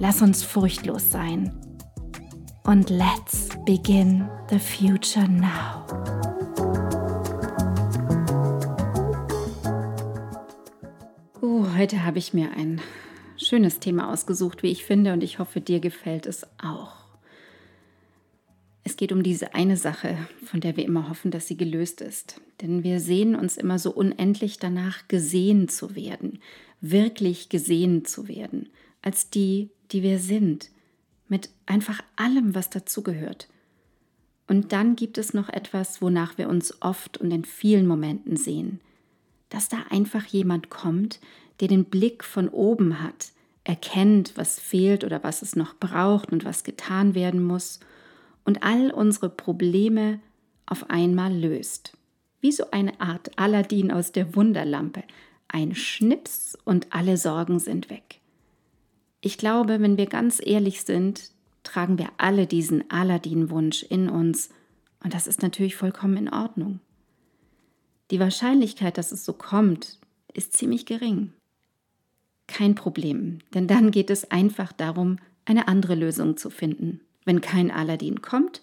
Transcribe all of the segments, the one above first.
Lass uns furchtlos sein. Und let's begin the future now. Uh, heute habe ich mir ein schönes Thema ausgesucht, wie ich finde, und ich hoffe, dir gefällt es auch. Es geht um diese eine Sache, von der wir immer hoffen, dass sie gelöst ist. Denn wir sehen uns immer so unendlich danach, gesehen zu werden, wirklich gesehen zu werden, als die, die wir sind, mit einfach allem, was dazugehört. Und dann gibt es noch etwas, wonach wir uns oft und in vielen Momenten sehen, dass da einfach jemand kommt, der den Blick von oben hat, erkennt, was fehlt oder was es noch braucht und was getan werden muss und all unsere Probleme auf einmal löst. Wie so eine Art Aladdin aus der Wunderlampe. Ein Schnips und alle Sorgen sind weg. Ich glaube, wenn wir ganz ehrlich sind, tragen wir alle diesen Aladdin-Wunsch in uns und das ist natürlich vollkommen in Ordnung. Die Wahrscheinlichkeit, dass es so kommt, ist ziemlich gering. Kein Problem, denn dann geht es einfach darum, eine andere Lösung zu finden. Wenn kein Aladdin kommt,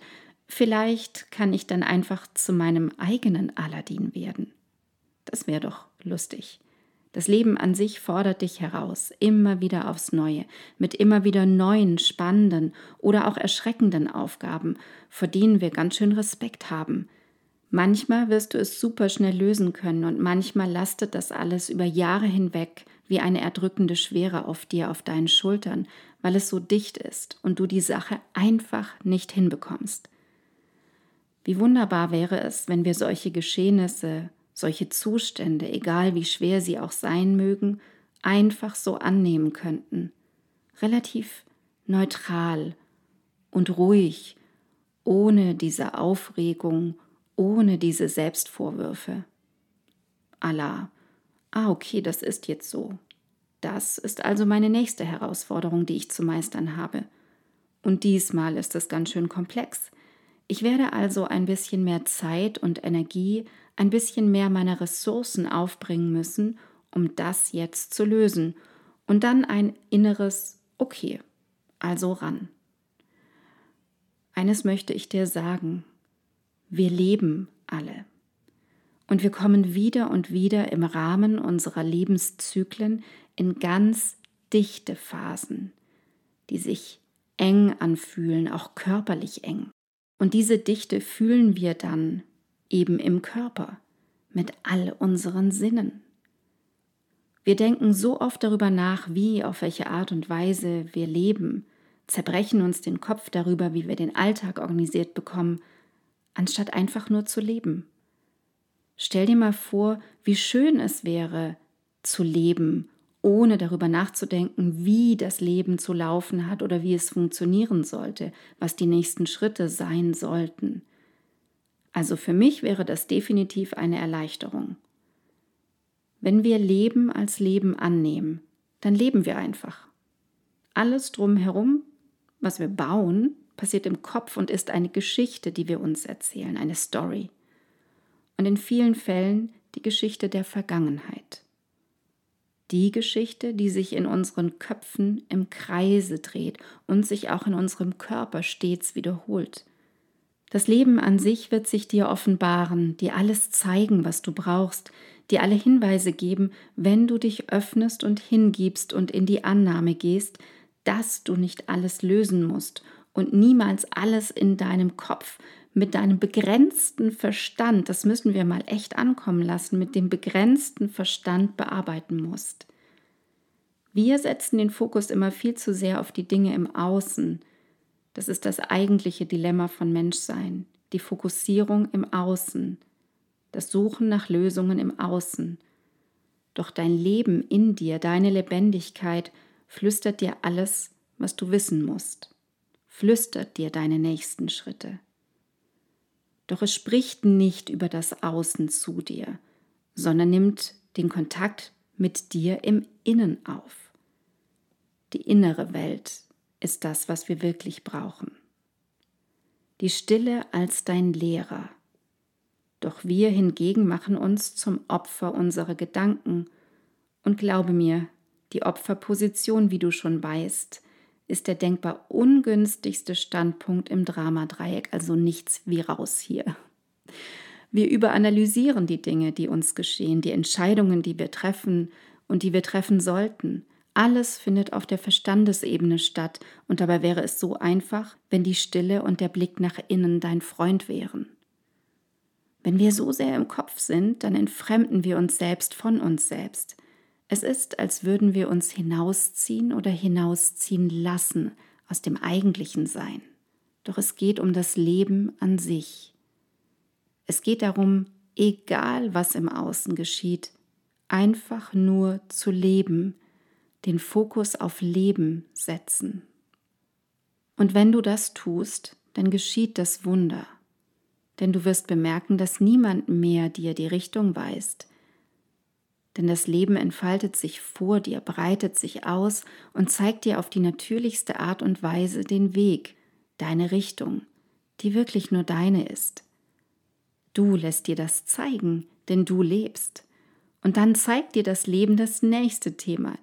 vielleicht kann ich dann einfach zu meinem eigenen Aladdin werden. Das wäre doch lustig. Das Leben an sich fordert dich heraus, immer wieder aufs Neue, mit immer wieder neuen, spannenden oder auch erschreckenden Aufgaben, vor denen wir ganz schön Respekt haben. Manchmal wirst du es super schnell lösen können und manchmal lastet das alles über Jahre hinweg wie eine erdrückende Schwere auf dir, auf deinen Schultern, weil es so dicht ist und du die Sache einfach nicht hinbekommst. Wie wunderbar wäre es, wenn wir solche Geschehnisse solche Zustände, egal wie schwer sie auch sein mögen, einfach so annehmen könnten. Relativ neutral und ruhig, ohne diese Aufregung, ohne diese Selbstvorwürfe. Allah, ah okay, das ist jetzt so. Das ist also meine nächste Herausforderung, die ich zu meistern habe. Und diesmal ist es ganz schön komplex. Ich werde also ein bisschen mehr Zeit und Energie ein bisschen mehr meiner Ressourcen aufbringen müssen, um das jetzt zu lösen. Und dann ein inneres Okay, also ran. Eines möchte ich dir sagen, wir leben alle. Und wir kommen wieder und wieder im Rahmen unserer Lebenszyklen in ganz dichte Phasen, die sich eng anfühlen, auch körperlich eng. Und diese Dichte fühlen wir dann eben im Körper, mit all unseren Sinnen. Wir denken so oft darüber nach, wie, auf welche Art und Weise wir leben, zerbrechen uns den Kopf darüber, wie wir den Alltag organisiert bekommen, anstatt einfach nur zu leben. Stell dir mal vor, wie schön es wäre, zu leben, ohne darüber nachzudenken, wie das Leben zu laufen hat oder wie es funktionieren sollte, was die nächsten Schritte sein sollten. Also für mich wäre das definitiv eine Erleichterung. Wenn wir Leben als Leben annehmen, dann leben wir einfach. Alles drumherum, was wir bauen, passiert im Kopf und ist eine Geschichte, die wir uns erzählen, eine Story. Und in vielen Fällen die Geschichte der Vergangenheit. Die Geschichte, die sich in unseren Köpfen im Kreise dreht und sich auch in unserem Körper stets wiederholt. Das Leben an sich wird sich dir offenbaren, dir alles zeigen, was du brauchst, dir alle Hinweise geben, wenn du dich öffnest und hingibst und in die Annahme gehst, dass du nicht alles lösen musst und niemals alles in deinem Kopf mit deinem begrenzten Verstand, das müssen wir mal echt ankommen lassen, mit dem begrenzten Verstand bearbeiten musst. Wir setzen den Fokus immer viel zu sehr auf die Dinge im Außen. Das ist das eigentliche Dilemma von Menschsein, die Fokussierung im Außen, das Suchen nach Lösungen im Außen. Doch dein Leben in dir, deine Lebendigkeit flüstert dir alles, was du wissen musst, flüstert dir deine nächsten Schritte. Doch es spricht nicht über das Außen zu dir, sondern nimmt den Kontakt mit dir im Innen auf. Die innere Welt ist das, was wir wirklich brauchen. Die Stille als dein Lehrer. Doch wir hingegen machen uns zum Opfer unserer Gedanken. Und glaube mir, die Opferposition, wie du schon weißt, ist der denkbar ungünstigste Standpunkt im Dramadreieck, also nichts wie raus hier. Wir überanalysieren die Dinge, die uns geschehen, die Entscheidungen, die wir treffen und die wir treffen sollten. Alles findet auf der Verstandesebene statt, und dabei wäre es so einfach, wenn die Stille und der Blick nach innen dein Freund wären. Wenn wir so sehr im Kopf sind, dann entfremden wir uns selbst von uns selbst. Es ist, als würden wir uns hinausziehen oder hinausziehen lassen aus dem eigentlichen Sein. Doch es geht um das Leben an sich. Es geht darum, egal was im Außen geschieht, einfach nur zu leben, den Fokus auf Leben setzen. Und wenn du das tust, dann geschieht das Wunder. Denn du wirst bemerken, dass niemand mehr dir die Richtung weist, denn das Leben entfaltet sich vor dir, breitet sich aus und zeigt dir auf die natürlichste Art und Weise den Weg, deine Richtung, die wirklich nur deine ist. Du lässt dir das zeigen, denn du lebst. Und dann zeigt dir das Leben das nächste Thema.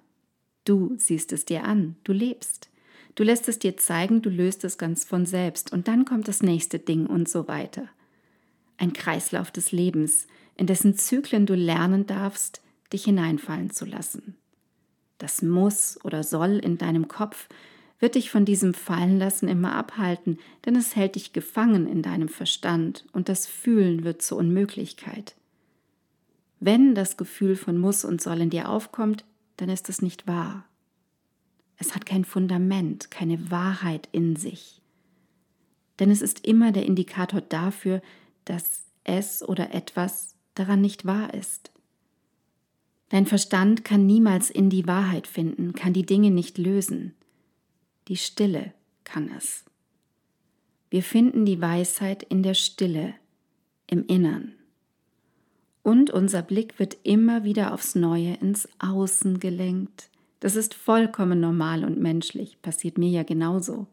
Du siehst es dir an, du lebst. Du lässt es dir zeigen, du löst es ganz von selbst. Und dann kommt das nächste Ding und so weiter. Ein Kreislauf des Lebens, in dessen Zyklen du lernen darfst, dich hineinfallen zu lassen. Das muss oder soll in deinem Kopf wird dich von diesem Fallenlassen immer abhalten, denn es hält dich gefangen in deinem Verstand und das Fühlen wird zur Unmöglichkeit. Wenn das Gefühl von muss und soll in dir aufkommt, dann ist es nicht wahr. Es hat kein Fundament, keine Wahrheit in sich. Denn es ist immer der Indikator dafür, dass es oder etwas daran nicht wahr ist. Dein Verstand kann niemals in die Wahrheit finden, kann die Dinge nicht lösen. Die Stille kann es. Wir finden die Weisheit in der Stille, im Innern. Und unser Blick wird immer wieder aufs Neue ins Außen gelenkt. Das ist vollkommen normal und menschlich, passiert mir ja genauso.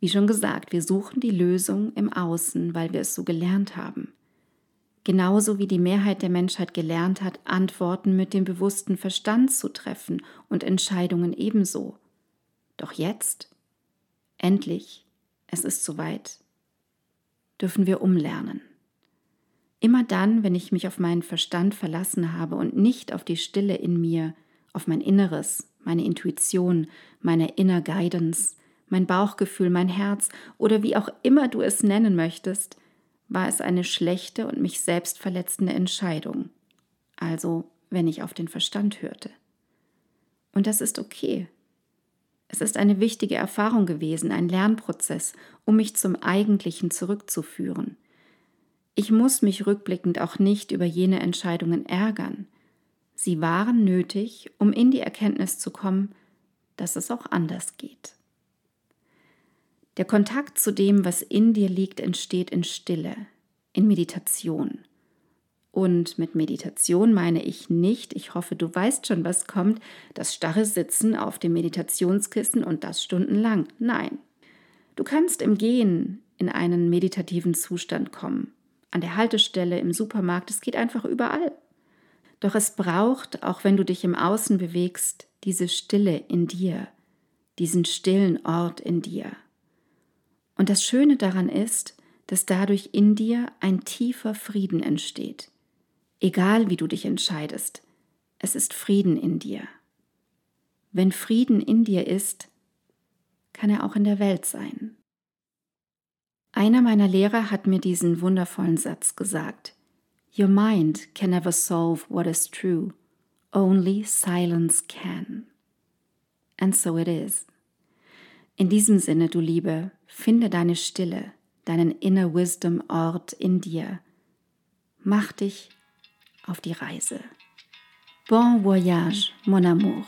Wie schon gesagt, wir suchen die Lösung im Außen, weil wir es so gelernt haben genauso wie die Mehrheit der Menschheit gelernt hat, Antworten mit dem bewussten Verstand zu treffen und Entscheidungen ebenso. Doch jetzt, endlich, es ist soweit, dürfen wir umlernen. Immer dann, wenn ich mich auf meinen Verstand verlassen habe und nicht auf die Stille in mir, auf mein Inneres, meine Intuition, meine Inner Guidance, mein Bauchgefühl, mein Herz oder wie auch immer du es nennen möchtest, war es eine schlechte und mich selbst verletzende Entscheidung, also wenn ich auf den Verstand hörte. Und das ist okay. Es ist eine wichtige Erfahrung gewesen, ein Lernprozess, um mich zum Eigentlichen zurückzuführen. Ich muss mich rückblickend auch nicht über jene Entscheidungen ärgern. Sie waren nötig, um in die Erkenntnis zu kommen, dass es auch anders geht. Der Kontakt zu dem, was in dir liegt, entsteht in Stille, in Meditation. Und mit Meditation meine ich nicht, ich hoffe, du weißt schon, was kommt, das starre Sitzen auf dem Meditationskissen und das stundenlang. Nein. Du kannst im Gehen in einen meditativen Zustand kommen. An der Haltestelle, im Supermarkt, es geht einfach überall. Doch es braucht, auch wenn du dich im Außen bewegst, diese Stille in dir, diesen stillen Ort in dir. Und das Schöne daran ist, dass dadurch in dir ein tiefer Frieden entsteht. Egal wie du dich entscheidest, es ist Frieden in dir. Wenn Frieden in dir ist, kann er auch in der Welt sein. Einer meiner Lehrer hat mir diesen wundervollen Satz gesagt. Your mind can never solve what is true. Only silence can. And so it is. In diesem Sinne, du Liebe, finde deine Stille, deinen Inner Wisdom Ort in dir. Mach dich auf die Reise. Bon voyage, mon amour.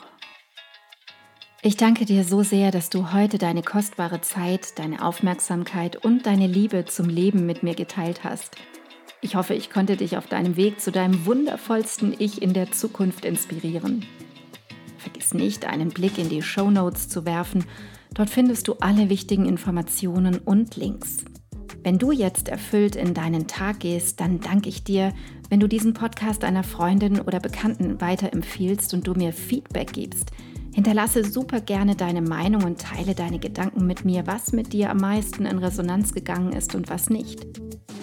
Ich danke dir so sehr, dass du heute deine kostbare Zeit, deine Aufmerksamkeit und deine Liebe zum Leben mit mir geteilt hast. Ich hoffe, ich konnte dich auf deinem Weg zu deinem wundervollsten Ich in der Zukunft inspirieren. Vergiss nicht, einen Blick in die Show Notes zu werfen. Dort findest du alle wichtigen Informationen und Links. Wenn du jetzt erfüllt in deinen Tag gehst, dann danke ich dir, wenn du diesen Podcast einer Freundin oder Bekannten weiterempfiehlst und du mir Feedback gibst – Hinterlasse super gerne deine Meinung und teile deine Gedanken mit mir, was mit dir am meisten in Resonanz gegangen ist und was nicht.